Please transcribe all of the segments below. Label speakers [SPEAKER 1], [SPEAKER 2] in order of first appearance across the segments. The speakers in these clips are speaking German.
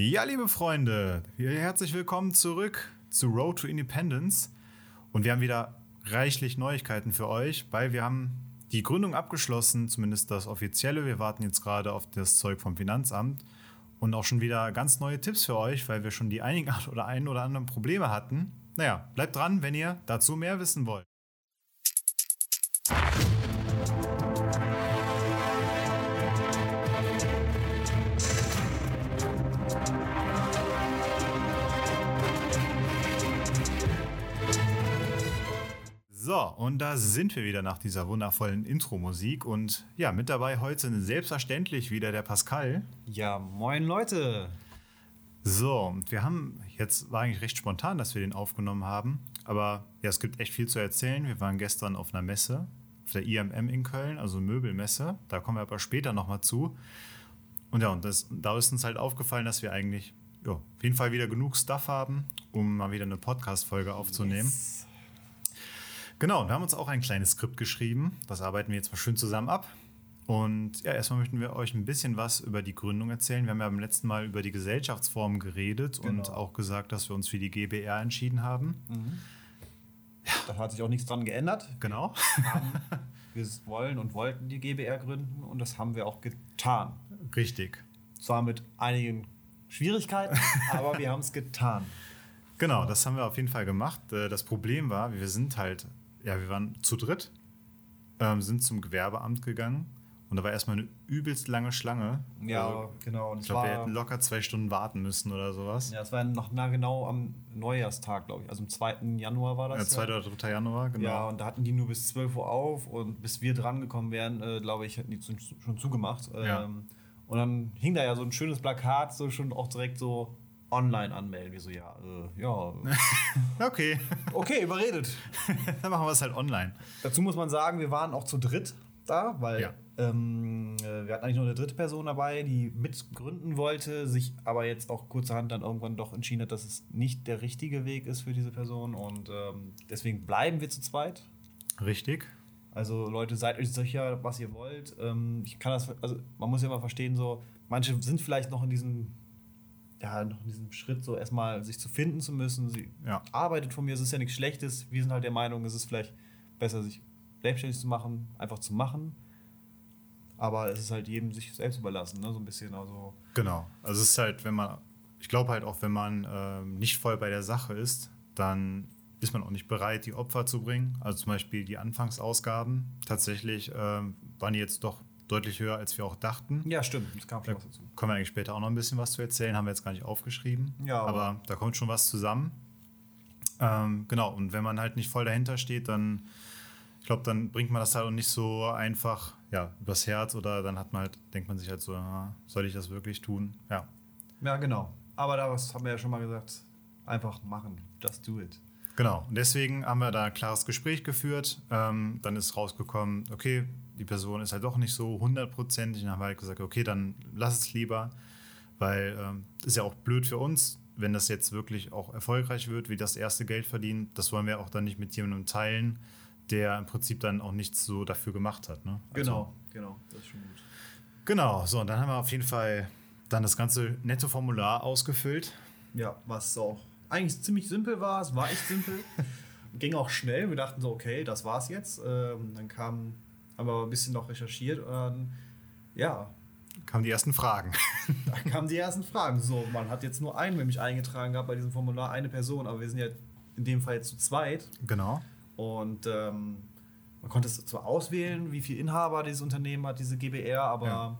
[SPEAKER 1] Ja, liebe Freunde, herzlich willkommen zurück zu Road to Independence. Und wir haben wieder reichlich Neuigkeiten für euch, weil wir haben die Gründung abgeschlossen, zumindest das offizielle. Wir warten jetzt gerade auf das Zeug vom Finanzamt und auch schon wieder ganz neue Tipps für euch, weil wir schon die einigen oder ein oder anderen Probleme hatten. Naja, bleibt dran, wenn ihr dazu mehr wissen wollt. So, und da sind wir wieder nach dieser wundervollen Intro-Musik. Und ja, mit dabei heute selbstverständlich wieder der Pascal.
[SPEAKER 2] Ja, moin Leute.
[SPEAKER 1] So, und wir haben, jetzt war eigentlich recht spontan, dass wir den aufgenommen haben. Aber ja, es gibt echt viel zu erzählen. Wir waren gestern auf einer Messe, auf der IMM in Köln, also Möbelmesse. Da kommen wir aber später nochmal zu. Und ja, und das, da ist uns halt aufgefallen, dass wir eigentlich ja, auf jeden Fall wieder genug Stuff haben, um mal wieder eine Podcast-Folge aufzunehmen. Yes. Genau, wir haben uns auch ein kleines Skript geschrieben. Das arbeiten wir jetzt mal schön zusammen ab. Und ja, erstmal möchten wir euch ein bisschen was über die Gründung erzählen. Wir haben ja beim letzten Mal über die Gesellschaftsform geredet genau. und auch gesagt, dass wir uns für die GBR entschieden haben. Mhm.
[SPEAKER 2] Ja. Da hat sich auch nichts dran geändert.
[SPEAKER 1] Genau.
[SPEAKER 2] Wir, wir wollen und wollten die GBR gründen und das haben wir auch getan.
[SPEAKER 1] Richtig.
[SPEAKER 2] Zwar mit einigen Schwierigkeiten, aber wir haben es getan.
[SPEAKER 1] Genau, das haben wir auf jeden Fall gemacht. Äh, das Problem war, wir sind halt ja, wir waren zu dritt, ähm, sind zum Gewerbeamt gegangen und da war erstmal eine übelst lange Schlange.
[SPEAKER 2] Ja, also, genau.
[SPEAKER 1] Und ich glaube, wir hätten locker zwei Stunden warten müssen oder sowas.
[SPEAKER 2] Ja, es war noch nah genau am Neujahrstag, glaube ich. Also am 2. Januar war das.
[SPEAKER 1] Ja, 2. Ja. oder 3. Januar, genau.
[SPEAKER 2] Ja, und da hatten die nur bis 12 Uhr auf und bis wir drangekommen wären, äh, glaube ich, hätten die schon zugemacht. Ja. Ähm, und dann hing da ja so ein schönes Plakat, so schon auch direkt so online anmelden. Wir so, ja, äh, ja.
[SPEAKER 1] okay.
[SPEAKER 2] Okay, überredet.
[SPEAKER 1] Dann machen wir es halt online.
[SPEAKER 2] Dazu muss man sagen, wir waren auch zu dritt da, weil ja. ähm, äh, wir hatten eigentlich nur eine dritte Person dabei, die mitgründen wollte, sich aber jetzt auch kurzerhand dann irgendwann doch entschieden hat, dass es nicht der richtige Weg ist für diese Person. Und ähm, deswegen bleiben wir zu zweit.
[SPEAKER 1] Richtig.
[SPEAKER 2] Also Leute, seid euch sicher, was ihr wollt. Ähm, ich kann das, also man muss ja mal verstehen, so manche sind vielleicht noch in diesem ja, noch in diesem Schritt so erstmal sich zu finden zu müssen. Sie ja. arbeitet von mir, es ist ja nichts Schlechtes. Wir sind halt der Meinung, es ist vielleicht besser, sich selbstständig zu machen, einfach zu machen. Aber es ist halt jedem sich selbst überlassen, ne? so ein bisschen. Also
[SPEAKER 1] genau. Also es ist halt, wenn man, ich glaube halt auch, wenn man äh, nicht voll bei der Sache ist, dann ist man auch nicht bereit, die Opfer zu bringen. Also zum Beispiel die Anfangsausgaben. Tatsächlich äh, waren die jetzt doch deutlich höher, als wir auch dachten.
[SPEAKER 2] Ja, stimmt. Das kam
[SPEAKER 1] schon da was dazu. Können wir eigentlich später auch noch ein bisschen was zu erzählen, haben wir jetzt gar nicht aufgeschrieben.
[SPEAKER 2] Ja.
[SPEAKER 1] Aber, aber da kommt schon was zusammen. Ähm, genau, und wenn man halt nicht voll dahinter steht, dann, ich glaube, dann bringt man das halt auch nicht so einfach ja, übers Herz oder dann hat man halt, denkt man sich halt so, ja, soll ich das wirklich tun? Ja.
[SPEAKER 2] Ja, genau. Aber das haben wir ja schon mal gesagt. Einfach machen. Just do it.
[SPEAKER 1] Genau. Und deswegen haben wir da ein klares Gespräch geführt. Ähm, dann ist rausgekommen, okay, die Person ist halt doch nicht so hundertprozentig. Dann haben wir halt gesagt, okay, dann lass es lieber, weil ähm, ist ja auch blöd für uns, wenn das jetzt wirklich auch erfolgreich wird, wie das erste Geld verdient. Das wollen wir auch dann nicht mit jemandem teilen, der im Prinzip dann auch nichts so dafür gemacht hat. Ne?
[SPEAKER 2] Also, genau, genau, das ist schon gut.
[SPEAKER 1] Genau, so, und dann haben wir auf jeden Fall dann das ganze nette Formular ausgefüllt.
[SPEAKER 2] Ja, was auch eigentlich ziemlich simpel war. Es war echt simpel. Ging auch schnell. Wir dachten so, okay, das war's jetzt. Ähm, dann kam haben wir ein bisschen noch recherchiert und dann, ja.
[SPEAKER 1] Kamen die ersten Fragen.
[SPEAKER 2] da kamen die ersten Fragen. So, man hat jetzt nur einen nämlich eingetragen gehabt bei diesem Formular, eine Person, aber wir sind ja in dem Fall jetzt zu zweit.
[SPEAKER 1] Genau.
[SPEAKER 2] Und ähm, man konnte es zwar auswählen, wie viel Inhaber dieses Unternehmen hat, diese GBR, aber ja.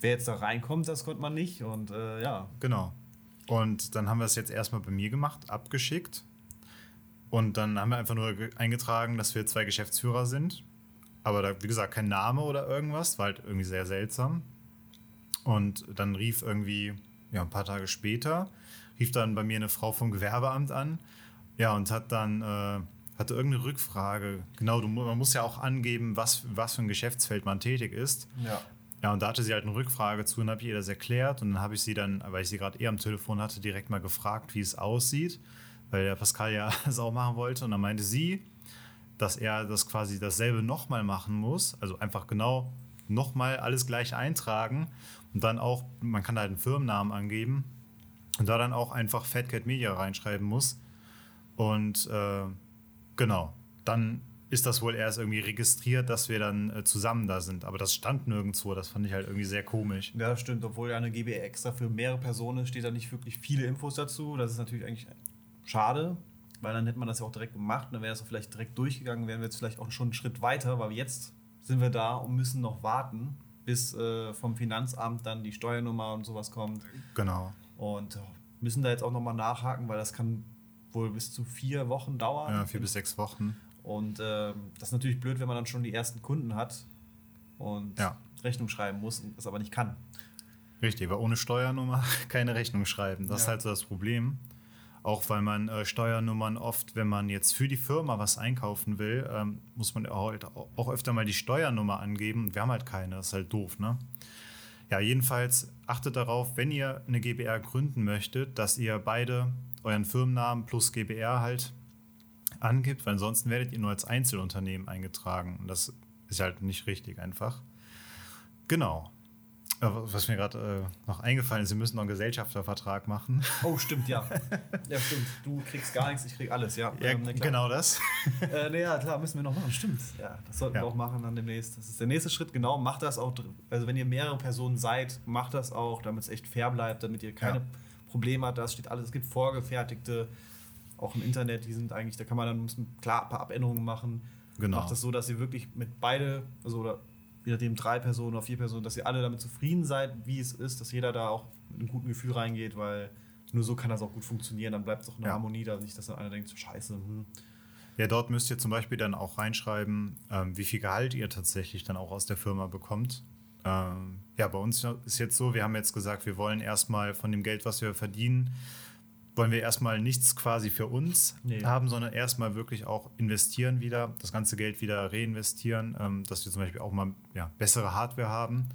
[SPEAKER 2] wer jetzt da reinkommt, das konnte man nicht. Und äh, ja.
[SPEAKER 1] Genau. Und dann haben wir es jetzt erstmal bei mir gemacht, abgeschickt. Und dann haben wir einfach nur eingetragen, dass wir zwei Geschäftsführer sind. Aber da, wie gesagt, kein Name oder irgendwas, war halt irgendwie sehr seltsam. Und dann rief irgendwie, ja, ein paar Tage später, rief dann bei mir eine Frau vom Gewerbeamt an. Ja, und hat dann, äh, hatte irgendeine Rückfrage. Genau, du, man muss ja auch angeben, was, was für ein Geschäftsfeld man tätig ist.
[SPEAKER 2] Ja.
[SPEAKER 1] Ja, und da hatte sie halt eine Rückfrage zu und habe ich ihr das erklärt. Und dann habe ich sie dann, weil ich sie gerade eher am Telefon hatte, direkt mal gefragt, wie es aussieht, weil der Pascal ja es auch machen wollte. Und dann meinte sie, dass er das quasi dasselbe nochmal machen muss. Also einfach genau nochmal alles gleich eintragen und dann auch, man kann da halt einen Firmennamen angeben und da dann auch einfach Fatcat Media reinschreiben muss. Und äh, genau, dann ist das wohl erst irgendwie registriert, dass wir dann äh, zusammen da sind. Aber das stand nirgendwo. Das fand ich halt irgendwie sehr komisch.
[SPEAKER 2] Ja, stimmt. Obwohl ja eine GBR extra für mehrere Personen steht da nicht wirklich viele Infos dazu. Das ist natürlich eigentlich schade, weil dann hätte man das ja auch direkt gemacht. Dann wäre es vielleicht direkt durchgegangen, wären wir jetzt vielleicht auch schon einen Schritt weiter, weil jetzt sind wir da und müssen noch warten, bis äh, vom Finanzamt dann die Steuernummer und sowas kommt.
[SPEAKER 1] Genau.
[SPEAKER 2] Und müssen da jetzt auch nochmal nachhaken, weil das kann wohl bis zu vier Wochen dauern.
[SPEAKER 1] Ja, vier bis sechs Wochen.
[SPEAKER 2] Und äh, das ist natürlich blöd, wenn man dann schon die ersten Kunden hat und ja. Rechnung schreiben muss und das aber nicht kann.
[SPEAKER 1] Richtig, weil ohne Steuernummer keine Rechnung schreiben. Das ja. ist halt so das Problem. Auch weil man äh, Steuernummern oft, wenn man jetzt für die Firma was einkaufen will, ähm, muss man halt auch öfter mal die Steuernummer angeben. Wir haben halt keine, das ist halt doof, ne? Ja, jedenfalls achtet darauf, wenn ihr eine GBR gründen möchtet, dass ihr beide euren Firmennamen plus GBR halt angibt, weil ansonsten werdet ihr nur als Einzelunternehmen eingetragen. Und das ist halt nicht richtig einfach. Genau. Was mir gerade äh, noch eingefallen ist, Sie müssen noch einen Gesellschaftervertrag machen.
[SPEAKER 2] Oh, stimmt, ja. ja, stimmt. Du kriegst gar nichts, ich krieg alles, ja.
[SPEAKER 1] ja ähm, genau das.
[SPEAKER 2] äh, ne, ja, klar, müssen wir noch machen, stimmt. Ja, das sollten ja. wir auch machen dann demnächst. Das ist der nächste Schritt, genau. Macht das auch, also wenn ihr mehrere Personen seid, macht das auch, damit es echt fair bleibt, damit ihr keine ja. Probleme habt. Das steht alles, es gibt vorgefertigte auch im Internet, die sind eigentlich, da kann man dann klar ein paar Abänderungen machen. Genau. Macht das so, dass ihr wirklich mit beide, also oder je nachdem drei Personen oder vier Personen, dass ihr alle damit zufrieden seid, wie es ist, dass jeder da auch mit einem guten Gefühl reingeht, weil nur so kann das auch gut funktionieren. Dann bleibt es auch eine ja. Harmonie da, nicht, dass dann einer denkt, so scheiße. Hm.
[SPEAKER 1] Ja, dort müsst ihr zum Beispiel dann auch reinschreiben, ähm, wie viel Gehalt ihr tatsächlich dann auch aus der Firma bekommt. Ähm, ja, bei uns ist jetzt so, wir haben jetzt gesagt, wir wollen erstmal von dem Geld, was wir verdienen, wollen wir erstmal nichts quasi für uns nee. haben, sondern erstmal wirklich auch investieren wieder, das ganze Geld wieder reinvestieren, ähm, dass wir zum Beispiel auch mal ja, bessere Hardware haben.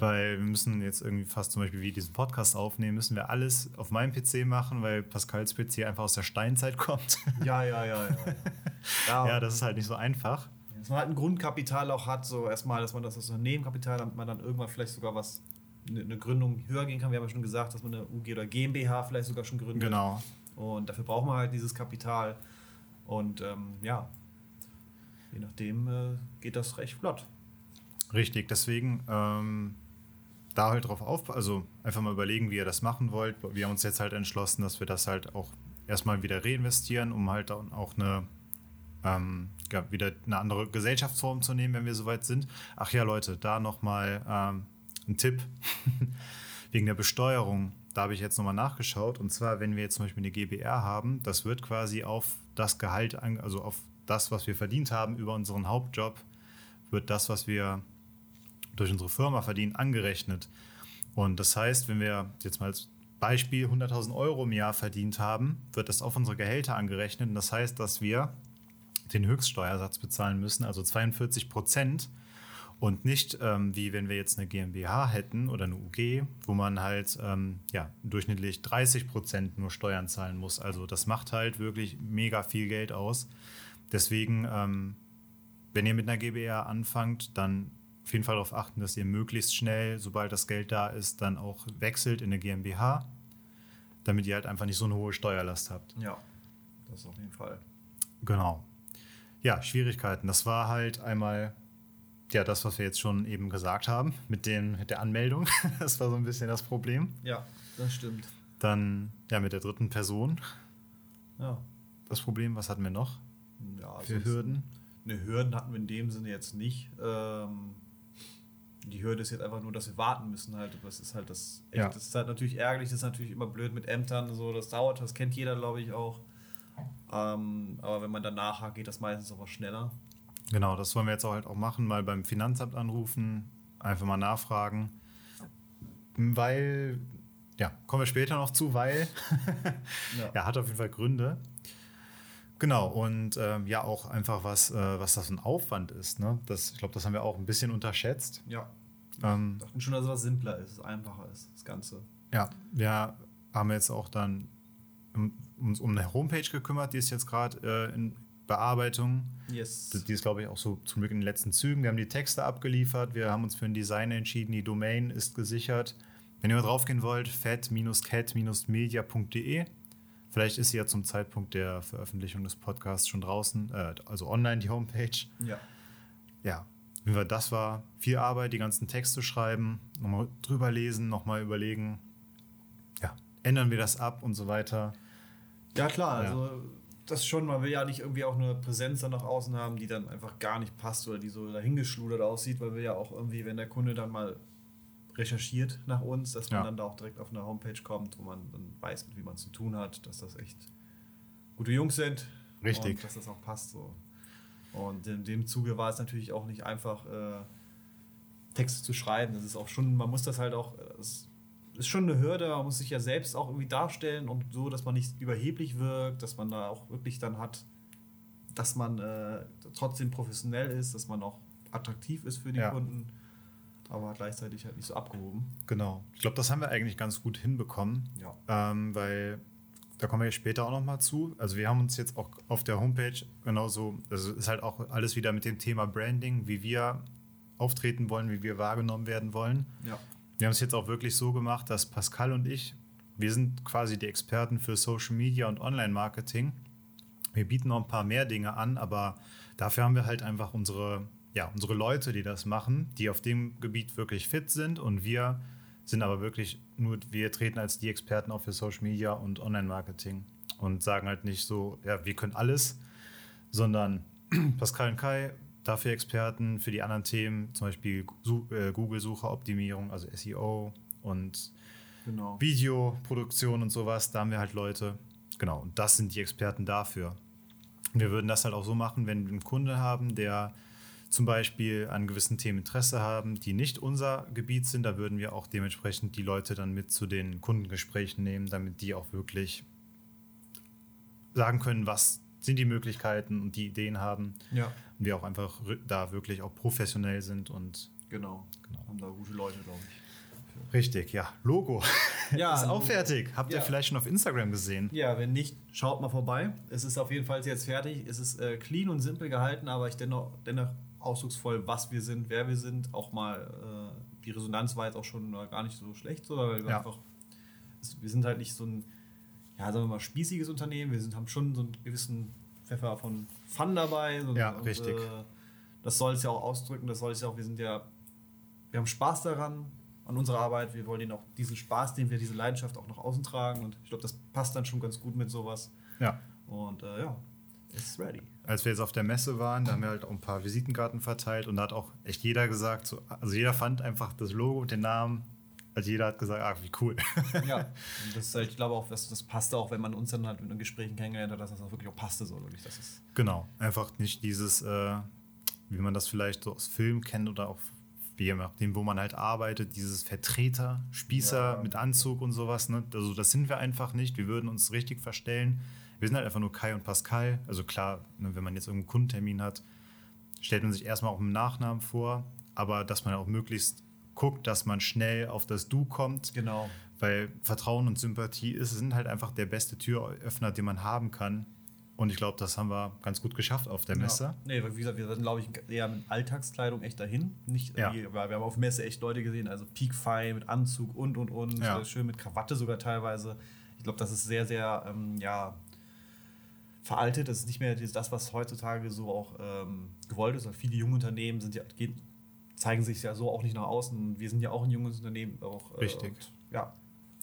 [SPEAKER 1] Weil wir müssen jetzt irgendwie fast zum Beispiel wie diesen Podcast aufnehmen, müssen wir alles auf meinem PC machen, weil Pascals PC einfach aus der Steinzeit kommt.
[SPEAKER 2] Ja, ja, ja, ja.
[SPEAKER 1] Ja, ja das ist halt nicht so einfach.
[SPEAKER 2] Dass man halt ein Grundkapital auch hat, so erstmal, dass man das Unternehmenkapital, damit man dann irgendwann vielleicht sogar was eine Gründung höher gehen kann. Wir haben ja schon gesagt, dass man eine UG oder GmbH vielleicht sogar schon gründet.
[SPEAKER 1] Genau.
[SPEAKER 2] Und dafür braucht man halt dieses Kapital. Und ähm, ja, je nachdem äh, geht das recht flott.
[SPEAKER 1] Richtig, deswegen ähm, da halt drauf auf, also einfach mal überlegen, wie ihr das machen wollt. Wir haben uns jetzt halt entschlossen, dass wir das halt auch erstmal wieder reinvestieren, um halt auch eine ähm, ja, wieder eine andere Gesellschaftsform zu nehmen, wenn wir soweit sind. Ach ja, Leute, da nochmal ähm, ein Tipp wegen der Besteuerung. Da habe ich jetzt nochmal nachgeschaut. Und zwar, wenn wir jetzt zum Beispiel eine GBR haben, das wird quasi auf das Gehalt, also auf das, was wir verdient haben über unseren Hauptjob, wird das, was wir durch unsere Firma verdienen, angerechnet. Und das heißt, wenn wir jetzt mal als Beispiel 100.000 Euro im Jahr verdient haben, wird das auf unsere Gehälter angerechnet. Und das heißt, dass wir den Höchststeuersatz bezahlen müssen, also 42 Prozent und nicht ähm, wie wenn wir jetzt eine GmbH hätten oder eine UG, wo man halt ähm, ja, durchschnittlich 30 Prozent nur Steuern zahlen muss. Also das macht halt wirklich mega viel Geld aus. Deswegen, ähm, wenn ihr mit einer GbR anfangt, dann auf jeden Fall darauf achten, dass ihr möglichst schnell, sobald das Geld da ist, dann auch wechselt in eine GmbH, damit ihr halt einfach nicht so eine hohe Steuerlast habt.
[SPEAKER 2] Ja, das auf jeden Fall.
[SPEAKER 1] Genau. Ja, Schwierigkeiten. Das war halt einmal ja, das, was wir jetzt schon eben gesagt haben mit, den, mit der Anmeldung, das war so ein bisschen das Problem.
[SPEAKER 2] Ja, das stimmt.
[SPEAKER 1] Dann ja mit der dritten Person.
[SPEAKER 2] Ja.
[SPEAKER 1] Das Problem, was hatten wir noch? Ja, für Hürden?
[SPEAKER 2] Eine Hürden hatten wir in dem Sinne jetzt nicht. Ähm, die Hürde ist jetzt einfach nur, dass wir warten müssen halt. Das ist halt das. Echt, ja. Das ist halt natürlich ärgerlich. Das ist natürlich immer blöd mit Ämtern. So, das dauert. Das kennt jeder, glaube ich auch. Ähm, aber wenn man danach hat, geht das meistens auch was schneller.
[SPEAKER 1] Genau, das wollen wir jetzt auch halt auch machen, mal beim Finanzamt anrufen, einfach mal nachfragen. Weil, ja, kommen wir später noch zu, weil, ja. ja. hat auf jeden Fall Gründe. Genau, und ähm, ja, auch einfach, was, äh, was das ein Aufwand ist. Ne? Das, ich glaube, das haben wir auch ein bisschen unterschätzt.
[SPEAKER 2] Ja. Ähm, dachten schon, dass es was simpler ist, einfacher ist, das Ganze.
[SPEAKER 1] Ja, wir haben jetzt auch dann uns um eine Homepage gekümmert, die ist jetzt gerade äh, in Bearbeitung. Yes. Die ist, glaube ich, auch so zum Glück in den letzten Zügen. Wir haben die Texte abgeliefert, wir haben uns für ein Design entschieden, die Domain ist gesichert. Wenn ihr mal draufgehen wollt, fat-cat-media.de. Vielleicht ist sie ja zum Zeitpunkt der Veröffentlichung des Podcasts schon draußen, äh, also online die Homepage. Ja. Ja, das war viel Arbeit, die ganzen Texte schreiben, nochmal drüber lesen, nochmal überlegen, ja, ändern wir das ab und so weiter.
[SPEAKER 2] Ja, klar, ja. also das schon, man will ja nicht irgendwie auch eine Präsenz dann nach außen haben, die dann einfach gar nicht passt oder die so dahingeschludert aussieht, weil wir ja auch irgendwie, wenn der Kunde dann mal recherchiert nach uns, dass man ja. dann da auch direkt auf eine Homepage kommt, wo man dann weiß, wie man es zu tun hat, dass das echt gute Jungs sind. Richtig. Und dass das auch passt so. Und in dem Zuge war es natürlich auch nicht einfach, äh, Texte zu schreiben. Das ist auch schon, man muss das halt auch, es ist schon eine Hürde, man muss sich ja selbst auch irgendwie darstellen und so, dass man nicht überheblich wirkt, dass man da auch wirklich dann hat, dass man äh, trotzdem professionell ist, dass man auch attraktiv ist für die ja. Kunden, aber gleichzeitig halt nicht so abgehoben.
[SPEAKER 1] Genau. Ich glaube, das haben wir eigentlich ganz gut hinbekommen, ja. ähm, weil da kommen wir später auch nochmal zu. Also wir haben uns jetzt auch auf der Homepage genauso, also ist halt auch alles wieder mit dem Thema Branding, wie wir auftreten wollen, wie wir wahrgenommen werden wollen. Ja. Wir haben es jetzt auch wirklich so gemacht, dass Pascal und ich, wir sind quasi die Experten für Social Media und Online-Marketing. Wir bieten noch ein paar mehr Dinge an, aber dafür haben wir halt einfach unsere, ja, unsere Leute, die das machen, die auf dem Gebiet wirklich fit sind und wir sind aber wirklich nur, wir treten als die Experten auf für Social Media und Online-Marketing und sagen halt nicht so, ja, wir können alles, sondern Pascal und Kai dafür Experten, für die anderen Themen, zum Beispiel äh, Google-Sucheroptimierung, also SEO und genau. Videoproduktion und sowas, da haben wir halt Leute. Genau, und das sind die Experten dafür. Wir würden das halt auch so machen, wenn wir einen Kunde haben, der zum Beispiel an gewissen Themen Interesse haben, die nicht unser Gebiet sind, da würden wir auch dementsprechend die Leute dann mit zu den Kundengesprächen nehmen, damit die auch wirklich sagen können, was sind die Möglichkeiten und die Ideen haben. Ja. Und wir auch einfach da wirklich auch professionell sind und
[SPEAKER 2] genau, genau. haben da gute Leute, glaube ich.
[SPEAKER 1] Richtig, ja. Logo. Ja, ist auch fertig. Habt ihr vielleicht schon auf Instagram gesehen?
[SPEAKER 2] Ja, wenn nicht, schaut mal vorbei. Es ist auf jeden Fall jetzt fertig. Es ist äh, clean und simpel gehalten, aber ich dennoch, dennoch ausdrucksvoll, was wir sind, wer wir sind. Auch mal, äh, die Resonanz war jetzt auch schon gar nicht so schlecht, so, weil wir ja. einfach, wir sind halt nicht so ein, ja, sagen wir mal, spießiges Unternehmen. Wir sind, haben schon so einen gewissen Pfeffer von Fun dabei. Und, ja, richtig. Und, äh, das soll es ja auch ausdrücken, das soll es ja auch, wir sind ja, wir haben Spaß daran, an unserer Arbeit. Wir wollen ihnen auch diesen Spaß, den wir, diese Leidenschaft auch nach außen tragen. Und ich glaube, das passt dann schon ganz gut mit sowas. Ja. Und äh, ja, it's ready
[SPEAKER 1] als wir jetzt auf der Messe waren, da haben wir halt auch ein paar Visitenkarten verteilt und da hat auch echt jeder gesagt, so, also jeder fand einfach das Logo und den Namen, also jeder hat gesagt, ach, wie cool.
[SPEAKER 2] Ja, und das halt, ich glaube auch, das, das passte auch, wenn man uns dann halt in den Gesprächen kennengelernt hat, dass das auch wirklich auch passte, so wirklich. Das ist
[SPEAKER 1] genau, einfach nicht dieses, äh, wie man das vielleicht so aus Filmen kennt oder auch je nachdem, wo man halt arbeitet, dieses Vertreter, Spießer ja. mit Anzug und sowas. Ne? Also das sind wir einfach nicht. Wir würden uns richtig verstellen. Wir sind halt einfach nur Kai und Pascal. Also klar, ne, wenn man jetzt irgendeinen Kundentermin hat, stellt man sich erstmal auch im Nachnamen vor, aber dass man auch möglichst guckt, dass man schnell auf das Du kommt. Genau. Weil Vertrauen und Sympathie ist, sind halt einfach der beste Türöffner, den man haben kann. Und ich glaube, das haben wir ganz gut geschafft auf der Messe. Ja.
[SPEAKER 2] Nee, wie gesagt, wir sind, glaube ich, eher mit Alltagskleidung echt dahin. Nicht, ja. wir, wir haben auf Messe echt Leute gesehen, also Peak Fine mit Anzug und und und. Ja. Schön mit Krawatte sogar teilweise. Ich glaube, das ist sehr, sehr, ähm, ja, veraltet. Das ist nicht mehr das, was heutzutage so auch ähm, gewollt ist. Viele junge Unternehmen sind ja, gehen, zeigen sich ja so auch nicht nach außen. Wir sind ja auch ein junges Unternehmen. Auch, äh, Richtig. Und, ja,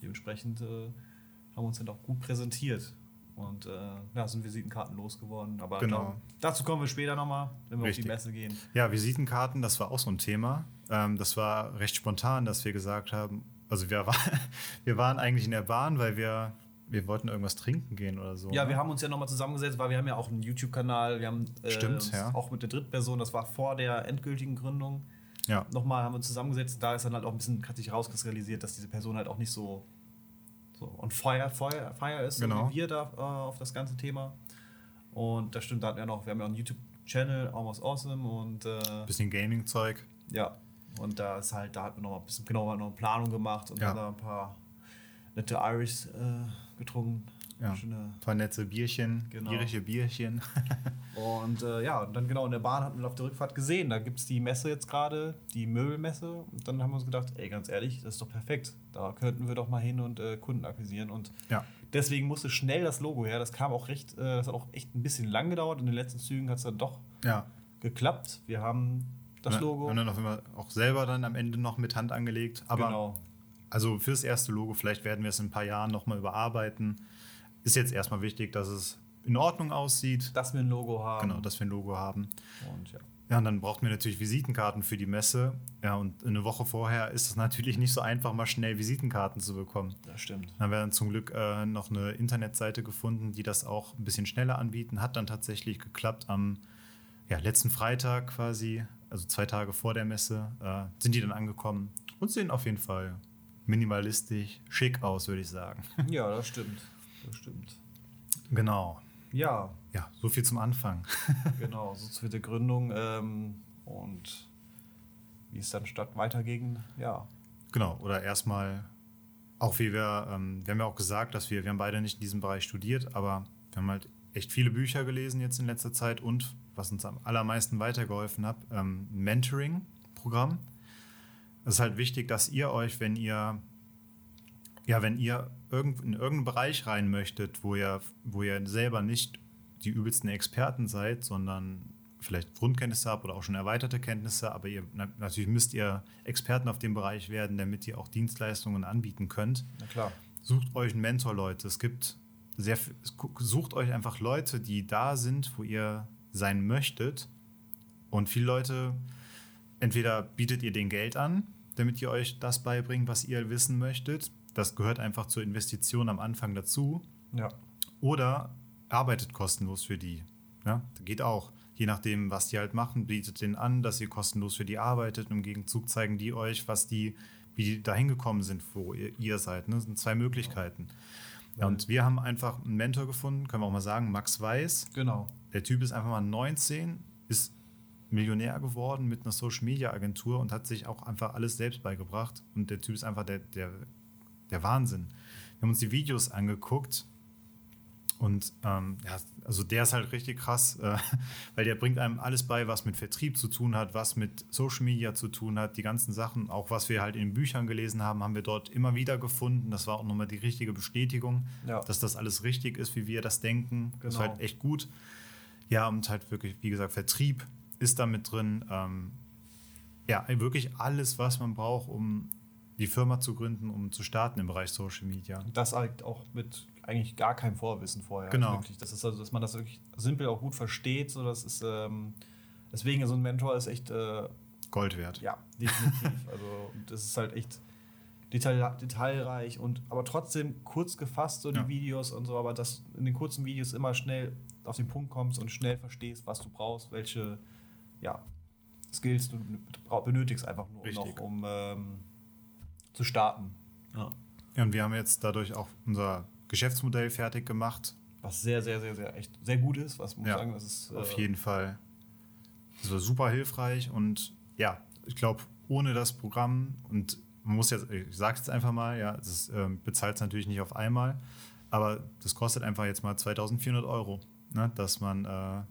[SPEAKER 2] dementsprechend äh, haben wir uns dann auch gut präsentiert. Und äh, ja, sind Visitenkarten losgeworden. Aber genau. Glaub, dazu kommen wir später nochmal, wenn wir Richtig. auf die Messe gehen.
[SPEAKER 1] Ja, Visitenkarten, das war auch so ein Thema. Ähm, das war recht spontan, dass wir gesagt haben, also wir, war, wir waren eigentlich in der Bahn, weil wir wir wollten irgendwas trinken gehen oder so.
[SPEAKER 2] Ja, ne? wir haben uns ja nochmal zusammengesetzt, weil wir haben ja auch einen YouTube-Kanal, wir haben äh, Stimmt, ja. auch mit der Drittperson, das war vor der endgültigen Gründung. Ja. Nochmal haben wir uns zusammengesetzt, da ist dann halt auch ein bisschen, hat sich rauskristallisiert, dass diese Person halt auch nicht so, so on fire, fire, fire ist, genau. so wie wir da äh, auf das ganze Thema. Und das stimmt, da hatten wir noch, wir haben ja auch einen YouTube-Channel, Almost Awesome und äh,
[SPEAKER 1] bisschen Gaming-Zeug.
[SPEAKER 2] Ja. Und da ist halt, da hat man noch mal ein bisschen genauer noch eine Planung gemacht und ja. dann da ein paar nette Irish äh, getrunken.
[SPEAKER 1] Ja, ein paar nette Bierchen, genau. irische Bierchen.
[SPEAKER 2] und äh, ja, und dann genau in der Bahn hatten wir auf der Rückfahrt gesehen, da gibt es die Messe jetzt gerade, die Möbelmesse. Und dann haben wir uns gedacht, ey, ganz ehrlich, das ist doch perfekt. Da könnten wir doch mal hin und äh, Kunden akquisieren. Und ja. deswegen musste schnell das Logo her. Das kam auch recht, äh, das hat auch echt ein bisschen lang gedauert. In den letzten Zügen hat es dann doch ja. geklappt. Wir haben das Logo.
[SPEAKER 1] Haben dann auch, auch selber dann am Ende noch mit Hand angelegt. Aber genau. also fürs erste Logo, vielleicht werden wir es in ein paar Jahren nochmal überarbeiten ist jetzt erstmal wichtig, dass es in Ordnung aussieht.
[SPEAKER 2] Dass wir ein Logo haben.
[SPEAKER 1] Genau, dass wir ein Logo haben. Und ja. Ja, und dann brauchten wir natürlich Visitenkarten für die Messe. Ja, und eine Woche vorher ist es natürlich nicht so einfach, mal schnell Visitenkarten zu bekommen.
[SPEAKER 2] Das stimmt.
[SPEAKER 1] Dann haben wir dann zum Glück äh, noch eine Internetseite gefunden, die das auch ein bisschen schneller anbieten. Hat dann tatsächlich geklappt am ja, letzten Freitag quasi, also zwei Tage vor der Messe, äh, sind die dann angekommen und sehen auf jeden Fall minimalistisch schick aus, würde ich sagen.
[SPEAKER 2] Ja, das stimmt das stimmt.
[SPEAKER 1] Genau.
[SPEAKER 2] Ja.
[SPEAKER 1] Ja, so viel zum Anfang.
[SPEAKER 2] genau, so zu der Gründung ähm, und wie es dann statt weiterging, ja.
[SPEAKER 1] Genau, oder erstmal, auch wie wir, ähm, wir haben ja auch gesagt, dass wir, wir haben beide nicht in diesem Bereich studiert, aber wir haben halt echt viele Bücher gelesen jetzt in letzter Zeit und was uns am allermeisten weitergeholfen hat, ähm, Mentoring-Programm. Es ist halt wichtig, dass ihr euch, wenn ihr ja, wenn ihr irgend, in irgendeinen Bereich rein möchtet, wo ihr, wo ihr selber nicht die übelsten Experten seid, sondern vielleicht Grundkenntnisse habt oder auch schon erweiterte Kenntnisse, aber ihr natürlich müsst ihr Experten auf dem Bereich werden, damit ihr auch Dienstleistungen anbieten könnt.
[SPEAKER 2] Na klar.
[SPEAKER 1] Sucht euch einen Mentor, Leute. Es gibt sehr sucht euch einfach Leute, die da sind, wo ihr sein möchtet. Und viele Leute, entweder bietet ihr den Geld an, damit ihr euch das beibringt, was ihr wissen möchtet, das gehört einfach zur Investition am Anfang dazu.
[SPEAKER 2] Ja.
[SPEAKER 1] Oder arbeitet kostenlos für die. Ja, geht auch. Je nachdem, was die halt machen, bietet denen an, dass ihr kostenlos für die arbeitet. Und im Gegenzug zeigen die euch, was die, wie die da hingekommen sind, wo ihr, ihr seid. Ne? Das sind zwei Möglichkeiten. Ja, und wir haben einfach einen Mentor gefunden, können wir auch mal sagen, Max Weiß.
[SPEAKER 2] Genau.
[SPEAKER 1] Der Typ ist einfach mal 19, ist Millionär geworden mit einer Social Media Agentur und hat sich auch einfach alles selbst beigebracht. Und der Typ ist einfach der, der der Wahnsinn. Wir haben uns die Videos angeguckt und ähm, ja, also der ist halt richtig krass, äh, weil der bringt einem alles bei, was mit Vertrieb zu tun hat, was mit Social Media zu tun hat, die ganzen Sachen, auch was wir halt in Büchern gelesen haben, haben wir dort immer wieder gefunden. Das war auch nochmal die richtige Bestätigung, ja. dass das alles richtig ist, wie wir das denken. Genau. Das war halt echt gut. Ja, und halt wirklich, wie gesagt, Vertrieb ist da mit drin. Ähm, ja, wirklich alles, was man braucht, um die Firma zu gründen, um zu starten im Bereich Social Media.
[SPEAKER 2] Das halt auch mit eigentlich gar keinem Vorwissen vorher.
[SPEAKER 1] Genau.
[SPEAKER 2] Wirklich, das ist also, dass man das wirklich simpel auch gut versteht. So, das ist, ähm, deswegen so ein Mentor ist echt äh,
[SPEAKER 1] Gold wert.
[SPEAKER 2] Ja, definitiv. also das ist halt echt detail, detailreich und aber trotzdem kurz gefasst, so die ja. Videos und so, aber dass in den kurzen Videos immer schnell auf den Punkt kommst und schnell verstehst, was du brauchst, welche ja, Skills du benötigst einfach nur noch, um ähm, zu starten.
[SPEAKER 1] Ja. ja, und wir haben jetzt dadurch auch unser Geschäftsmodell fertig gemacht.
[SPEAKER 2] Was sehr, sehr, sehr, sehr, echt sehr gut ist, was muss ja, sagen, das ist.
[SPEAKER 1] Äh, auf jeden Fall. Das war super hilfreich und ja, ich glaube, ohne das Programm und man muss jetzt, ich sage es jetzt einfach mal, ja, das äh, bezahlt es natürlich nicht auf einmal, aber das kostet einfach jetzt mal 2400 Euro, ne, dass man. Äh,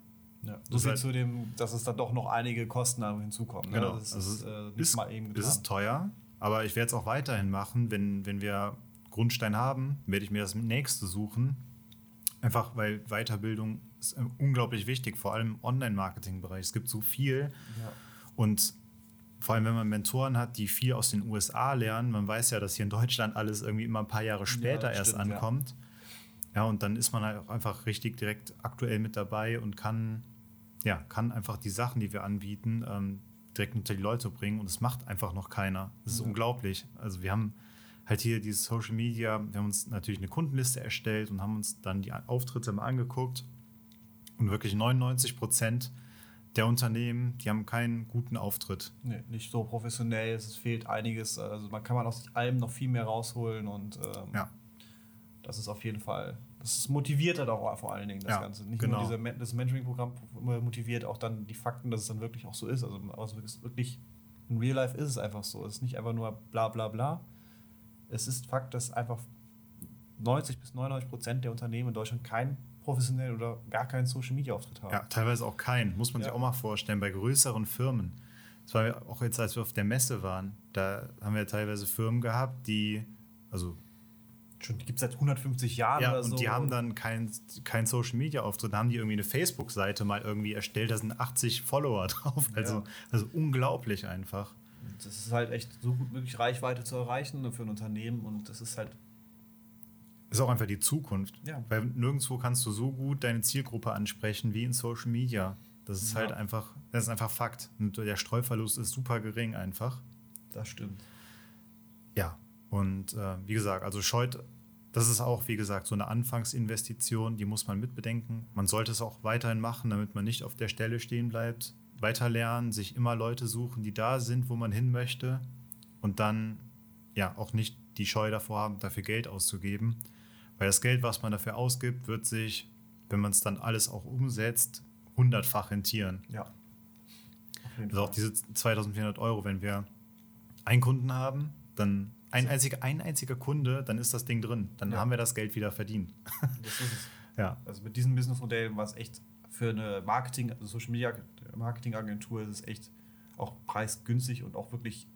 [SPEAKER 2] ja, so viel halt, zu dem, dass es dann doch noch einige Kosten hinzukommen.
[SPEAKER 1] Ne? Genau. Das ist, also äh, nicht ist, mal eben getan. Es ist teuer, aber ich werde es auch weiterhin machen, wenn, wenn wir Grundstein haben, werde ich mir das nächste suchen. Einfach weil Weiterbildung ist unglaublich wichtig, vor allem im Online-Marketing-Bereich. Es gibt so viel. Ja. Und vor allem, wenn man Mentoren hat, die viel aus den USA lernen, man weiß ja, dass hier in Deutschland alles irgendwie immer ein paar Jahre später ja, erst stimmt, ankommt. Ja. ja, und dann ist man halt auch einfach richtig direkt aktuell mit dabei und kann, ja, kann einfach die Sachen, die wir anbieten, ähm, direkt unter die Leute bringen und es macht einfach noch keiner. Das ist ja. unglaublich. Also wir haben halt hier dieses Social Media, wir haben uns natürlich eine Kundenliste erstellt und haben uns dann die Auftritte mal angeguckt und wirklich 99 Prozent der Unternehmen, die haben keinen guten Auftritt.
[SPEAKER 2] Nee, nicht so professionell, es fehlt einiges. Also man kann man aus allem noch viel mehr rausholen und ähm,
[SPEAKER 1] ja.
[SPEAKER 2] das ist auf jeden Fall das motiviert halt auch vor allen Dingen das ja, Ganze. Nicht genau. nur diese, das Mentoring-Programm motiviert auch dann die Fakten, dass es dann wirklich auch so ist. Also, also wirklich in Real Life ist es einfach so. Es ist nicht einfach nur bla bla bla. Es ist Fakt, dass einfach 90 bis 99 Prozent der Unternehmen in Deutschland keinen professionellen oder gar keinen Social Media Auftritt haben.
[SPEAKER 1] Ja, teilweise auch keinen, muss man ja. sich auch mal vorstellen, bei größeren Firmen. Das war auch jetzt, als wir auf der Messe waren, da haben wir teilweise Firmen gehabt, die, also
[SPEAKER 2] schon gibt es seit 150 Jahren
[SPEAKER 1] ja, oder so. Und die haben dann keinen kein Social Media Auftritt, da haben die irgendwie eine Facebook-Seite mal irgendwie erstellt, da sind 80 Follower drauf. Also, ja. also unglaublich einfach.
[SPEAKER 2] Das ist halt echt so gut möglich, Reichweite zu erreichen für ein Unternehmen und das ist halt.
[SPEAKER 1] Ist auch einfach die Zukunft. Ja. Weil nirgendwo kannst du so gut deine Zielgruppe ansprechen wie in Social Media. Das ist ja. halt einfach, das ist einfach Fakt. Und der Streuverlust ist super gering einfach.
[SPEAKER 2] Das stimmt.
[SPEAKER 1] Ja, und äh, wie gesagt, also scheut das ist auch, wie gesagt, so eine Anfangsinvestition, die muss man mitbedenken. Man sollte es auch weiterhin machen, damit man nicht auf der Stelle stehen bleibt. Weiter lernen, sich immer Leute suchen, die da sind, wo man hin möchte. Und dann ja auch nicht die Scheu davor haben, dafür Geld auszugeben. Weil das Geld, was man dafür ausgibt, wird sich, wenn man es dann alles auch umsetzt, hundertfach rentieren. Ja. Also auch diese 2400 Euro, wenn wir einen Kunden haben, dann ein einziger, ein einziger Kunde, dann ist das Ding drin. Dann ja. haben wir das Geld wieder verdient. Das ist
[SPEAKER 2] es. ja. Also mit diesem Businessmodell, was echt für eine Marketing, also Social Media Marketingagentur ist es echt auch preisgünstig und auch wirklich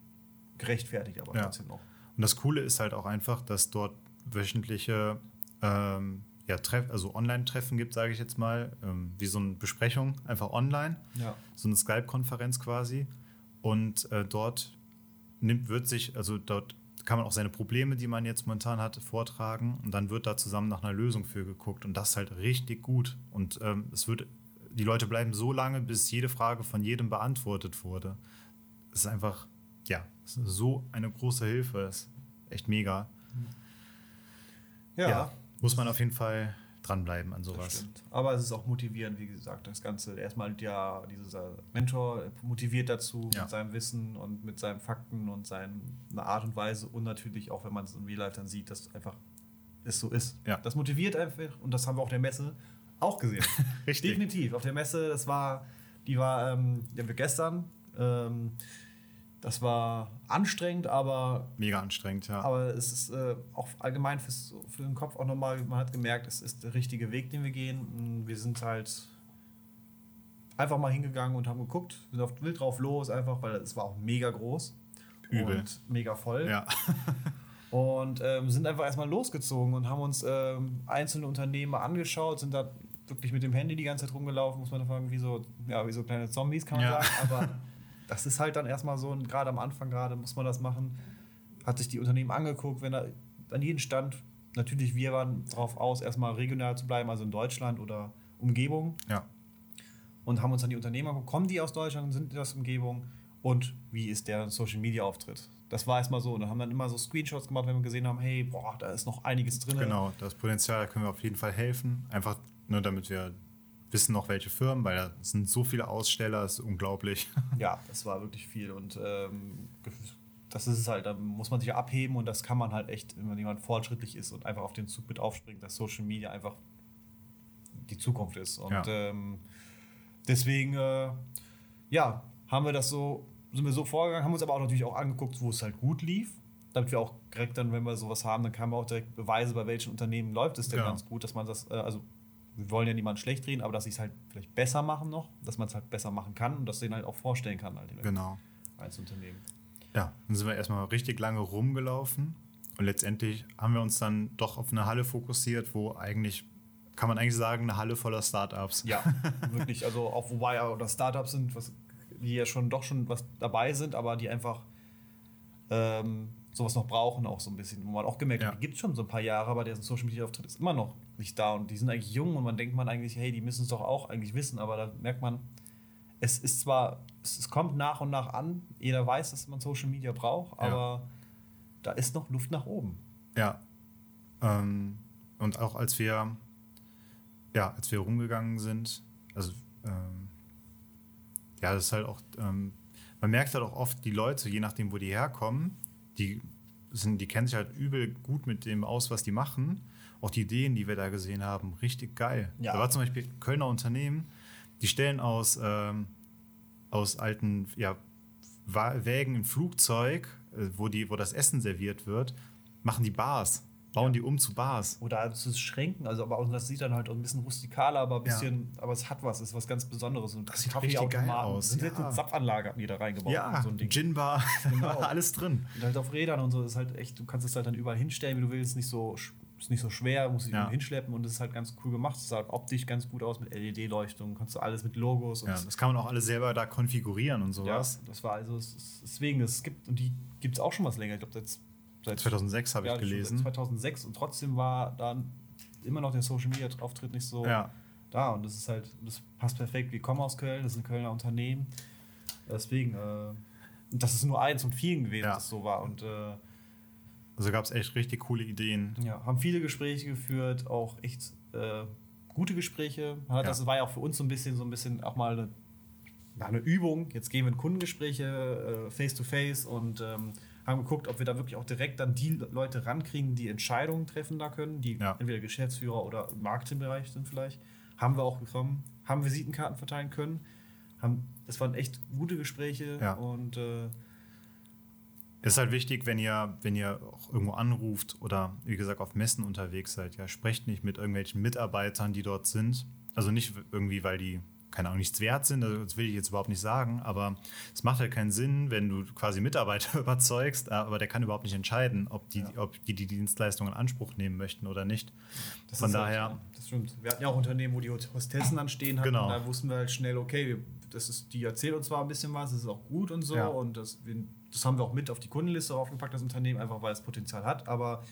[SPEAKER 2] gerechtfertigt, aber ja. trotzdem noch.
[SPEAKER 1] Und das Coole ist halt auch einfach, dass dort wöchentliche ähm, ja, Treff, also Online-Treffen gibt, sage ich jetzt mal, ähm, wie so eine Besprechung, einfach online. Ja. So eine Skype-Konferenz quasi. Und äh, dort nimmt, wird sich, also dort kann man auch seine Probleme, die man jetzt momentan hat, vortragen und dann wird da zusammen nach einer Lösung für geguckt und das ist halt richtig gut und ähm, es wird, die Leute bleiben so lange, bis jede Frage von jedem beantwortet wurde. Es ist einfach, ja, ist so eine große Hilfe, es ist echt mega. ja. ja muss man auf jeden Fall dranbleiben an sowas.
[SPEAKER 2] Aber es ist auch motivierend, wie gesagt, das Ganze. Erstmal ja, dieser Mentor motiviert dazu ja. mit seinem Wissen und mit seinen Fakten und seiner Art und Weise und natürlich auch, wenn man es in Real Life dann sieht, dass einfach es so ist. Ja. Das motiviert einfach und das haben wir auf der Messe auch gesehen. Richtig. Definitiv. Auf der Messe, das war, die war, ähm, die haben wir gestern. Ähm, das war anstrengend, aber.
[SPEAKER 1] Mega anstrengend, ja.
[SPEAKER 2] Aber es ist äh, auch allgemein fürs, für den Kopf auch nochmal, man hat gemerkt, es ist der richtige Weg, den wir gehen. Wir sind halt einfach mal hingegangen und haben geguckt, sind auf wild drauf los, einfach, weil es war auch mega groß. Übel. Und mega voll. Ja. und ähm, sind einfach erstmal losgezogen und haben uns ähm, einzelne Unternehmen angeschaut, sind da wirklich mit dem Handy die ganze Zeit rumgelaufen, muss man sagen, wie so, ja, wie so kleine Zombies, kann man ja. sagen. Aber das ist halt dann erstmal so, gerade am Anfang gerade muss man das machen. Hat sich die Unternehmen angeguckt, wenn er an jeden Stand, natürlich wir waren darauf aus, erstmal regional zu bleiben, also in Deutschland oder Umgebung. Ja. Und haben uns dann die Unternehmen angeguckt, kommen die aus Deutschland, und sind die aus Umgebung und wie ist der Social Media Auftritt? Das war erstmal so. Und dann haben dann immer so Screenshots gemacht, wenn wir gesehen haben, hey, boah, da ist noch einiges drin.
[SPEAKER 1] Genau, das Potenzial, da können wir auf jeden Fall helfen. Einfach nur damit wir wissen noch welche Firmen, weil da sind so viele Aussteller, ist unglaublich.
[SPEAKER 2] Ja, das war wirklich viel und ähm, das ist es halt, da muss man sich abheben und das kann man halt echt, wenn jemand fortschrittlich ist und einfach auf den Zug mit aufspringt, dass Social Media einfach die Zukunft ist. Und ja. ähm, deswegen, äh, ja, haben wir das so, sind wir so vorgegangen, haben uns aber auch natürlich auch angeguckt, wo es halt gut lief. Damit wir auch direkt dann, wenn wir sowas haben, dann kann man auch direkt Beweise, bei welchen Unternehmen läuft es denn genau. ganz gut, dass man das, äh, also wir wollen ja niemanden schlecht reden, aber dass sie es halt vielleicht besser machen noch, dass man es halt besser machen kann und dass sie halt auch vorstellen kann halt
[SPEAKER 1] genau.
[SPEAKER 2] als Unternehmen.
[SPEAKER 1] Ja, dann sind wir erstmal richtig lange rumgelaufen und letztendlich haben wir uns dann doch auf eine Halle fokussiert, wo eigentlich kann man eigentlich sagen, eine Halle voller Startups.
[SPEAKER 2] Ja, wirklich. Also auch wobei ja oder Startups sind, was, die ja schon doch schon was dabei sind, aber die einfach ähm, sowas noch brauchen, auch so ein bisschen. Wo man auch gemerkt hat, ja. die gibt es schon so ein paar Jahre, aber der Social Media Auftritt ist immer noch nicht da und die sind eigentlich jung und man denkt man eigentlich, hey, die müssen es doch auch eigentlich wissen, aber da merkt man, es ist zwar, es, es kommt nach und nach an, jeder weiß, dass man Social Media braucht, aber ja. da ist noch Luft nach oben.
[SPEAKER 1] Ja. Ähm, und auch als wir, ja, als wir rumgegangen sind, also ähm, ja, das ist halt auch, ähm, man merkt halt auch oft die Leute, je nachdem, wo die herkommen, die sind, die kennen sich halt übel gut mit dem aus, was die machen. Auch die Ideen, die wir da gesehen haben, richtig geil. Ja. Da war zum Beispiel Kölner Unternehmen, die stellen aus, ähm, aus alten ja, Wägen ein Flugzeug, äh, wo, die, wo das Essen serviert wird, machen die Bars bauen die um zu Bars.
[SPEAKER 2] Oder zu Schränken, also aber auch, das sieht dann halt auch ein bisschen rustikaler, aber ein bisschen, ja. aber es hat was, ist was ganz Besonderes. Und
[SPEAKER 1] das sieht richtig geil aus.
[SPEAKER 2] Sind ja. jetzt eine Zapfanlage hatten die da reingebaut.
[SPEAKER 1] Ja, so ein Ding. Ginbar, genau. alles drin.
[SPEAKER 2] Und halt auf Rädern und so ist halt echt, du kannst es halt dann überall hinstellen, wie du willst, nicht so ist nicht so schwer, muss ich ja. hinschleppen und es ist halt ganz cool gemacht. Es sah halt optisch ganz gut aus mit LED-Leuchtung, kannst du alles mit Logos.
[SPEAKER 1] ja, das kann man auch alles selber da konfigurieren und sowas.
[SPEAKER 2] Ja, das war also, es, deswegen, es gibt, und die gibt es auch schon was länger. Ich glaube, seit,
[SPEAKER 1] seit 2006 habe ja, ich gelesen.
[SPEAKER 2] 2006 und trotzdem war dann immer noch der Social Media Auftritt nicht so ja. da und das ist halt, das passt perfekt. Wir kommen aus Köln, das ist ein Kölner Unternehmen. Deswegen, äh, das ist nur eins von vielen gewesen, ja. das so war und äh,
[SPEAKER 1] also gab es echt richtig coole Ideen.
[SPEAKER 2] Ja, haben viele Gespräche geführt, auch echt äh, gute Gespräche. Ja. Das war ja auch für uns so ein bisschen, so ein bisschen auch mal eine, eine Übung. Jetzt gehen wir in Kundengespräche äh, face to face und ähm, haben geguckt, ob wir da wirklich auch direkt dann die Leute rankriegen, die Entscheidungen treffen da können, die ja. entweder Geschäftsführer oder im Marketingbereich sind vielleicht. Haben wir auch bekommen, haben Visitenkarten verteilen können. Haben, das waren echt gute Gespräche ja. und äh,
[SPEAKER 1] es ist halt wichtig, wenn ihr, wenn ihr auch irgendwo anruft oder wie gesagt auf Messen unterwegs seid, ja, sprecht nicht mit irgendwelchen Mitarbeitern, die dort sind. Also nicht irgendwie, weil die, keine Ahnung, nichts wert sind, also das will ich jetzt überhaupt nicht sagen, aber es macht halt keinen Sinn, wenn du quasi Mitarbeiter überzeugst, aber der kann überhaupt nicht entscheiden, ob die, ja. ob die, die Dienstleistungen in Anspruch nehmen möchten oder nicht.
[SPEAKER 2] Das Von daher. Halt, das stimmt. Wir hatten ja auch Unternehmen, wo die Hostessen dann stehen hatten. Genau. Da wussten wir halt schnell, okay, das ist, die erzählen uns zwar ein bisschen was, das ist auch gut und so ja. und das, das haben wir auch mit auf die Kundenliste aufgepackt, das Unternehmen, einfach weil es Potenzial hat, aber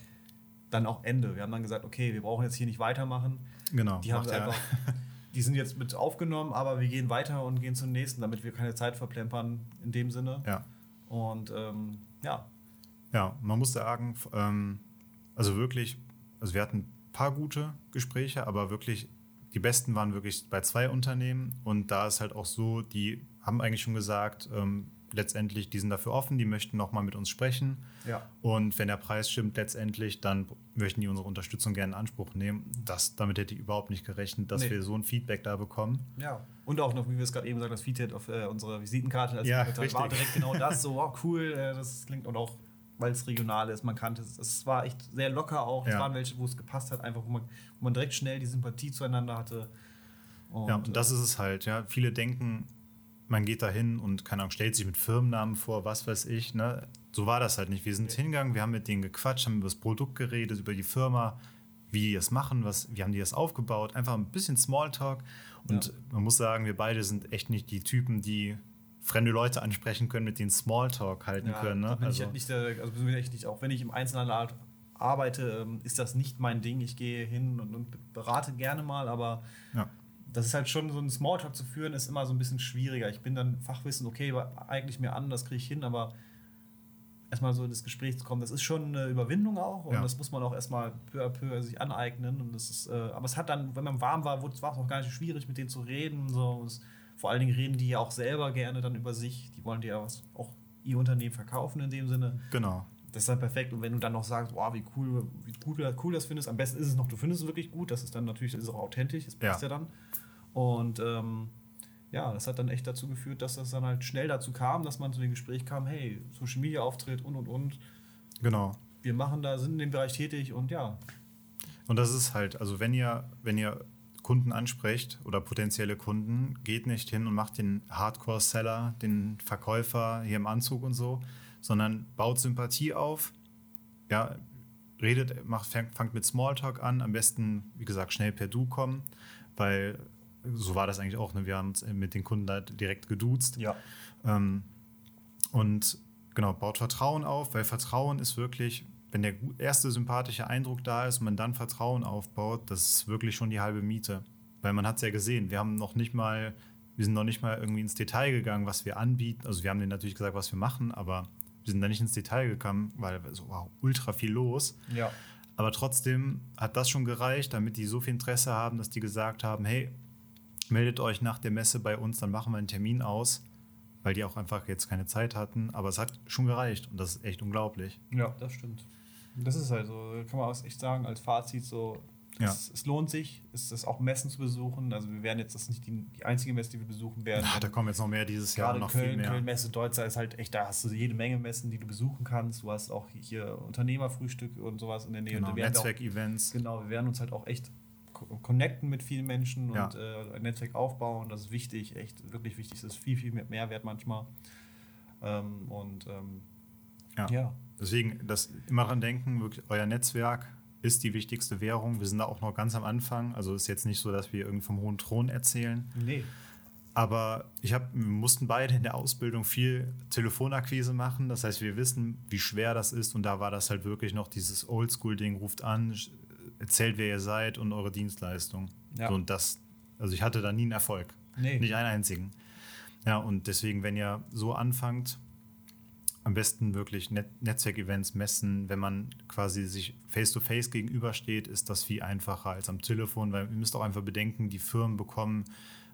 [SPEAKER 2] dann auch Ende. Wir haben dann gesagt, okay, wir brauchen jetzt hier nicht weitermachen.
[SPEAKER 1] Genau.
[SPEAKER 2] Die haben einfach, die sind jetzt mit aufgenommen, aber wir gehen weiter und gehen zum nächsten, damit wir keine Zeit verplempern in dem Sinne.
[SPEAKER 1] Ja.
[SPEAKER 2] Und ähm, ja.
[SPEAKER 1] Ja, man muss sagen, ähm, also wirklich, also wir hatten ein paar gute Gespräche, aber wirklich die besten waren wirklich bei zwei Unternehmen und da ist halt auch so, die haben eigentlich schon gesagt, ähm, letztendlich, die sind dafür offen, die möchten nochmal mit uns sprechen.
[SPEAKER 2] Ja.
[SPEAKER 1] Und wenn der Preis stimmt letztendlich, dann möchten die unsere Unterstützung gerne in Anspruch nehmen. Das, damit hätte ich überhaupt nicht gerechnet, dass nee. wir so ein Feedback da bekommen.
[SPEAKER 2] Ja. Und auch noch, wie wir es gerade eben sagen, das Feedback auf äh, unserer Visitenkarte.
[SPEAKER 1] Also ja,
[SPEAKER 2] war direkt genau das. So, wow, cool, äh, das klingt und auch weil es regional ist, man kannte es. Es war echt sehr locker auch. Es ja. waren welche, wo es gepasst hat, einfach wo man, wo man direkt schnell die Sympathie zueinander hatte.
[SPEAKER 1] Und, ja, und das ist es halt, ja. Viele denken, man geht da hin und keine Ahnung, stellt sich mit Firmennamen vor, was weiß ich. Ne? So war das halt nicht. Wir sind okay. hingegangen, wir haben mit denen gequatscht, haben über das Produkt geredet, über die Firma, wie die das machen, was, wie haben die das aufgebaut. Einfach ein bisschen Smalltalk. Und ja. man muss sagen, wir beide sind echt nicht die Typen, die fremde Leute ansprechen können, mit denen Smalltalk halten ja, können. Ne?
[SPEAKER 2] Bin also, ich halt nicht also bin ich nicht, auch wenn ich im Einzelhandel arbeite, ähm, ist das nicht mein Ding. Ich gehe hin und, und berate gerne mal, aber ja das ist halt schon so ein Smalltalk zu führen, ist immer so ein bisschen schwieriger. Ich bin dann Fachwissen, okay, eigentlich mir an, das kriege ich hin, aber erstmal so in das Gespräch zu kommen, das ist schon eine Überwindung auch und ja. das muss man auch erstmal peu à peu sich aneignen. Und das ist, äh, aber es hat dann, wenn man warm war, war es auch gar nicht schwierig, mit denen zu reden. So. Es, vor allen Dingen reden die ja auch selber gerne dann über sich. Die wollen dir ja was, auch ihr Unternehmen verkaufen in dem Sinne.
[SPEAKER 1] Genau.
[SPEAKER 2] Das ist dann perfekt. Und wenn du dann noch sagst, wow, wie cool, wie cool, cool das findest, am besten ist es noch, du findest es wirklich gut, das ist dann natürlich, das ist auch authentisch, das passt ja, ja dann. Und ähm, ja, das hat dann echt dazu geführt, dass das dann halt schnell dazu kam, dass man zu dem Gespräch kam, hey, Social Media Auftritt und und und.
[SPEAKER 1] Genau.
[SPEAKER 2] Wir machen da, sind in dem Bereich tätig und ja.
[SPEAKER 1] Und das ist halt, also wenn ihr, wenn ihr Kunden ansprecht oder potenzielle Kunden, geht nicht hin und macht den Hardcore-Seller, den Verkäufer hier im Anzug und so, sondern baut Sympathie auf. Ja, redet, macht, fangt mit Smalltalk an, am besten, wie gesagt, schnell per Du kommen, weil so war das eigentlich auch. Ne? Wir haben uns mit den Kunden da direkt geduzt.
[SPEAKER 2] Ja.
[SPEAKER 1] Ähm, und genau, baut Vertrauen auf, weil Vertrauen ist wirklich, wenn der erste sympathische Eindruck da ist und man dann Vertrauen aufbaut, das ist wirklich schon die halbe Miete. Weil man hat es ja gesehen, wir haben noch nicht mal, wir sind noch nicht mal irgendwie ins Detail gegangen, was wir anbieten. Also wir haben denen natürlich gesagt, was wir machen, aber wir sind da nicht ins Detail gekommen, weil so wow, ultra viel los.
[SPEAKER 2] Ja.
[SPEAKER 1] Aber trotzdem hat das schon gereicht, damit die so viel Interesse haben, dass die gesagt haben, hey, meldet euch nach der Messe bei uns, dann machen wir einen Termin aus, weil die auch einfach jetzt keine Zeit hatten. Aber es hat schon gereicht und das ist echt unglaublich.
[SPEAKER 2] Ja, das stimmt. Das ist halt so, kann man auch echt sagen, als Fazit so, Ja. Es, es, lohnt sich, es ist auch Messen zu besuchen. Also wir werden jetzt, das ist nicht die, die einzige Messe, die wir besuchen werden.
[SPEAKER 1] Ja, da kommen jetzt noch mehr dieses Jahr, noch
[SPEAKER 2] Köln,
[SPEAKER 1] viel mehr.
[SPEAKER 2] Köln Messe Deutzer ist halt echt, da hast du jede Menge Messen, die du besuchen kannst. Du hast auch hier Unternehmerfrühstück und sowas in der Nähe.
[SPEAKER 1] Genau, Netzwerkevents.
[SPEAKER 2] Genau, wir werden uns halt auch echt connecten mit vielen Menschen ja. und äh, ein Netzwerk aufbauen. Das ist wichtig, echt wirklich wichtig. Das ist viel, viel mehr Mehrwert manchmal. Ähm, und ähm,
[SPEAKER 1] ja. ja. Deswegen, das immer dran denken, wirklich, euer Netzwerk ist die wichtigste Währung. Wir sind da auch noch ganz am Anfang. Also ist jetzt nicht so, dass wir irgendwie vom hohen Thron erzählen.
[SPEAKER 2] Nee.
[SPEAKER 1] Aber ich hab, wir mussten beide in der Ausbildung viel Telefonakquise machen. Das heißt, wir wissen, wie schwer das ist. Und da war das halt wirklich noch dieses Oldschool-Ding, ruft an, erzählt, wer ihr seid und eure Dienstleistung. Ja. So, und das, also ich hatte da nie einen Erfolg. Nee. Nicht einen einzigen. Ja, und deswegen, wenn ihr so anfangt, am besten wirklich Net Netzwerkevents messen. Wenn man quasi sich face-to-face -face gegenübersteht, ist das viel einfacher als am Telefon, weil ihr müsst auch einfach bedenken, die Firmen bekommen,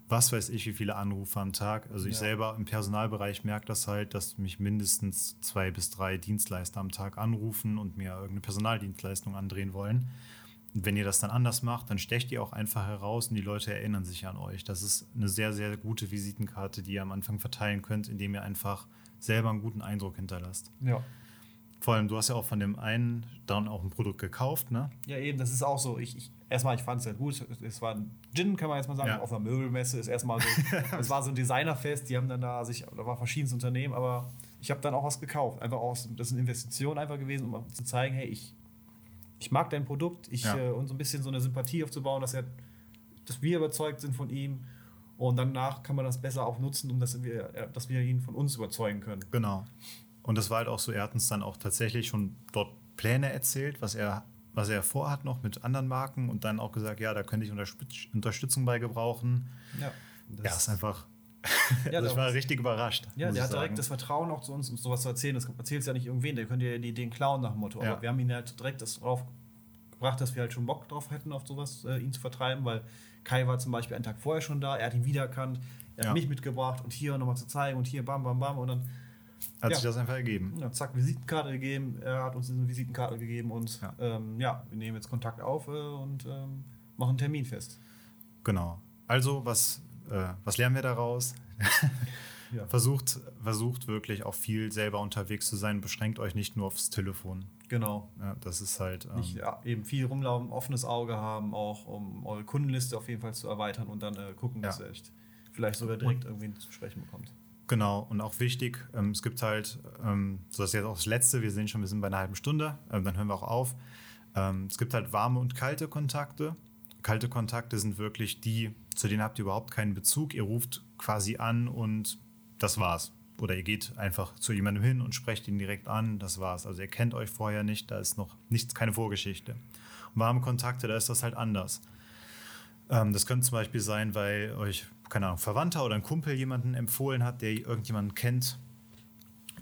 [SPEAKER 1] was weiß ich, wie viele Anrufe am Tag. Also ich ja. selber im Personalbereich merke das halt, dass mich mindestens zwei bis drei Dienstleister am Tag anrufen und mir irgendeine Personaldienstleistung andrehen wollen. Und wenn ihr das dann anders macht, dann stecht ihr auch einfach heraus und die Leute erinnern sich an euch. Das ist eine sehr, sehr gute Visitenkarte, die ihr am Anfang verteilen könnt, indem ihr einfach selber einen guten Eindruck hinterlässt.
[SPEAKER 2] Ja.
[SPEAKER 1] Vor allem, du hast ja auch von dem einen dann auch ein Produkt gekauft, ne?
[SPEAKER 2] Ja, eben, das ist auch so. Ich, ich erstmal, ich fand es ja gut. Es war ein Gin, kann man jetzt mal sagen, ja. auf einer Möbelmesse ist erstmal so. es war so ein Designerfest, die haben dann da sich, da war verschiedenes Unternehmen, aber ich habe dann auch was gekauft. Einfach aus, das ist eine Investition einfach gewesen, um zu zeigen, hey, ich, ich mag dein Produkt, ich, ja. äh, und so ein bisschen so eine Sympathie aufzubauen, dass er, dass wir überzeugt sind von ihm und danach kann man das besser auch nutzen, um dass wir, dass wir ihn von uns überzeugen können.
[SPEAKER 1] Genau. Und das war halt auch so, er hat uns dann auch tatsächlich schon dort Pläne erzählt, was er, was er vorhat noch mit anderen Marken und dann auch gesagt, ja, da könnte ich Unterstützung bei gebrauchen.
[SPEAKER 2] Ja,
[SPEAKER 1] das ja, ist einfach. ja, also ich war richtig überrascht.
[SPEAKER 2] Ja, der hat direkt sagen. das Vertrauen auch zu uns, um sowas zu erzählen. Das erzählt es ja nicht irgendwen, der könnte ja die Ideen klauen nach dem Motto. Ja. Aber wir haben ihn halt direkt das drauf gebracht, dass wir halt schon Bock drauf hätten, auf sowas äh, ihn zu vertreiben, weil Kai war zum Beispiel einen Tag vorher schon da, er hat ihn wiedererkannt, er ja. hat mich mitgebracht und hier nochmal zu zeigen und hier bam, bam, bam und dann
[SPEAKER 1] hat ja. sich das einfach ergeben.
[SPEAKER 2] Ja, zack, Visitenkarte gegeben, er hat uns eine Visitenkarte gegeben und ja, ähm, ja wir nehmen jetzt Kontakt auf äh, und ähm, machen einen Termin fest.
[SPEAKER 1] Genau. Also, was, äh, was lernen wir daraus? ja. versucht, versucht wirklich auch viel selber unterwegs zu sein, beschränkt euch nicht nur aufs Telefon.
[SPEAKER 2] Genau.
[SPEAKER 1] Ja, das ist halt.
[SPEAKER 2] Ähm Nicht, ja, eben viel rumlaufen, offenes Auge haben, auch um eure Kundenliste auf jeden Fall zu erweitern und dann äh, gucken, dass ihr echt vielleicht sogar direkt und, irgendwie zu sprechen bekommt.
[SPEAKER 1] Genau, und auch wichtig, ähm, es gibt halt, ähm, so das ist jetzt auch das Letzte, wir sehen schon, wir sind bei einer halben Stunde, ähm, dann hören wir auch auf. Ähm, es gibt halt warme und kalte Kontakte. Kalte Kontakte sind wirklich die, zu denen habt ihr überhaupt keinen Bezug. Ihr ruft quasi an und das war's oder ihr geht einfach zu jemandem hin und sprecht ihn direkt an, das war's. Also ihr kennt euch vorher nicht, da ist noch nichts, keine Vorgeschichte. Und warme Kontakte, da ist das halt anders. Ähm, das könnte zum Beispiel sein, weil euch, keine Ahnung, Verwandter oder ein Kumpel jemanden empfohlen hat, der irgendjemanden kennt.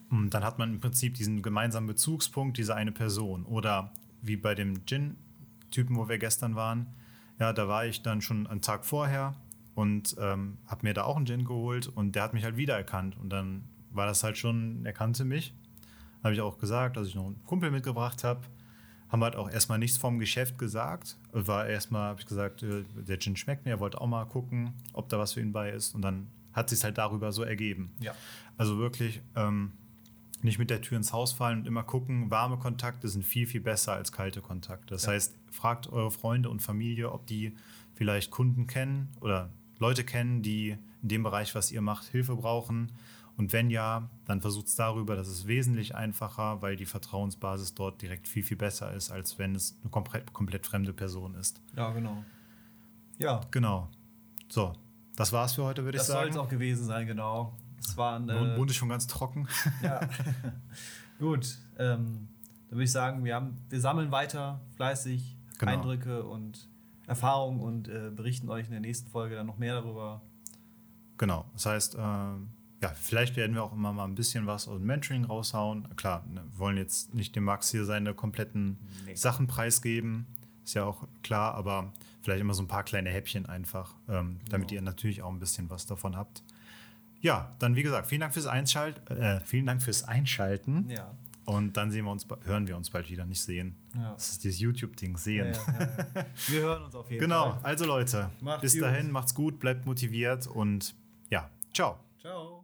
[SPEAKER 1] Und dann hat man im Prinzip diesen gemeinsamen Bezugspunkt, diese eine Person. Oder wie bei dem Gin-Typen, wo wir gestern waren. Ja, da war ich dann schon einen Tag vorher und ähm, habe mir da auch einen Gin geholt und der hat mich halt wiedererkannt und dann war das halt schon, er kannte mich. Habe ich auch gesagt, dass ich noch einen Kumpel mitgebracht habe. Haben halt auch erstmal nichts vom Geschäft gesagt. War erstmal, habe ich gesagt, äh, der Gin schmeckt mir, er wollte auch mal gucken, ob da was für ihn bei ist. Und dann hat sich halt darüber so ergeben.
[SPEAKER 2] Ja.
[SPEAKER 1] Also wirklich ähm, nicht mit der Tür ins Haus fallen und immer gucken, warme Kontakte sind viel, viel besser als kalte Kontakte. Das ja. heißt, fragt eure Freunde und Familie, ob die vielleicht Kunden kennen oder Leute kennen, die in dem Bereich, was ihr macht, Hilfe brauchen. Und wenn ja, dann versucht es darüber, das ist wesentlich einfacher, weil die Vertrauensbasis dort direkt viel, viel besser ist, als wenn es eine komplett, komplett fremde Person ist.
[SPEAKER 2] Ja, genau. Ja.
[SPEAKER 1] Genau. So, das war's für heute, würde ich sagen.
[SPEAKER 2] Das soll es auch gewesen sein, genau. Es war ein. Äh,
[SPEAKER 1] Mund ist schon ganz trocken.
[SPEAKER 2] Ja. Gut. Ähm, dann würde ich sagen, wir, haben, wir sammeln weiter fleißig genau. Eindrücke und Erfahrung und äh, berichten euch in der nächsten Folge dann noch mehr darüber.
[SPEAKER 1] Genau, das heißt, äh, ja, vielleicht werden wir auch immer mal ein bisschen was aus dem Mentoring raushauen. Klar, ne, wir wollen jetzt nicht dem Max hier seine kompletten nee. Sachen preisgeben, ist ja auch klar, aber vielleicht immer so ein paar kleine Häppchen einfach, ähm, damit genau. ihr natürlich auch ein bisschen was davon habt. Ja, dann wie gesagt, vielen Dank fürs, Einschalt äh, vielen Dank fürs Einschalten.
[SPEAKER 2] Ja.
[SPEAKER 1] Und dann sehen wir uns, hören wir uns bald wieder, nicht sehen. Ja. Das ist dieses YouTube-Ding, sehen. Ja,
[SPEAKER 2] ja, wir hören uns auf jeden
[SPEAKER 1] genau. Fall. Genau, also Leute, macht's bis dahin, macht's gut, bleibt motiviert und ja, ciao.
[SPEAKER 2] Ciao.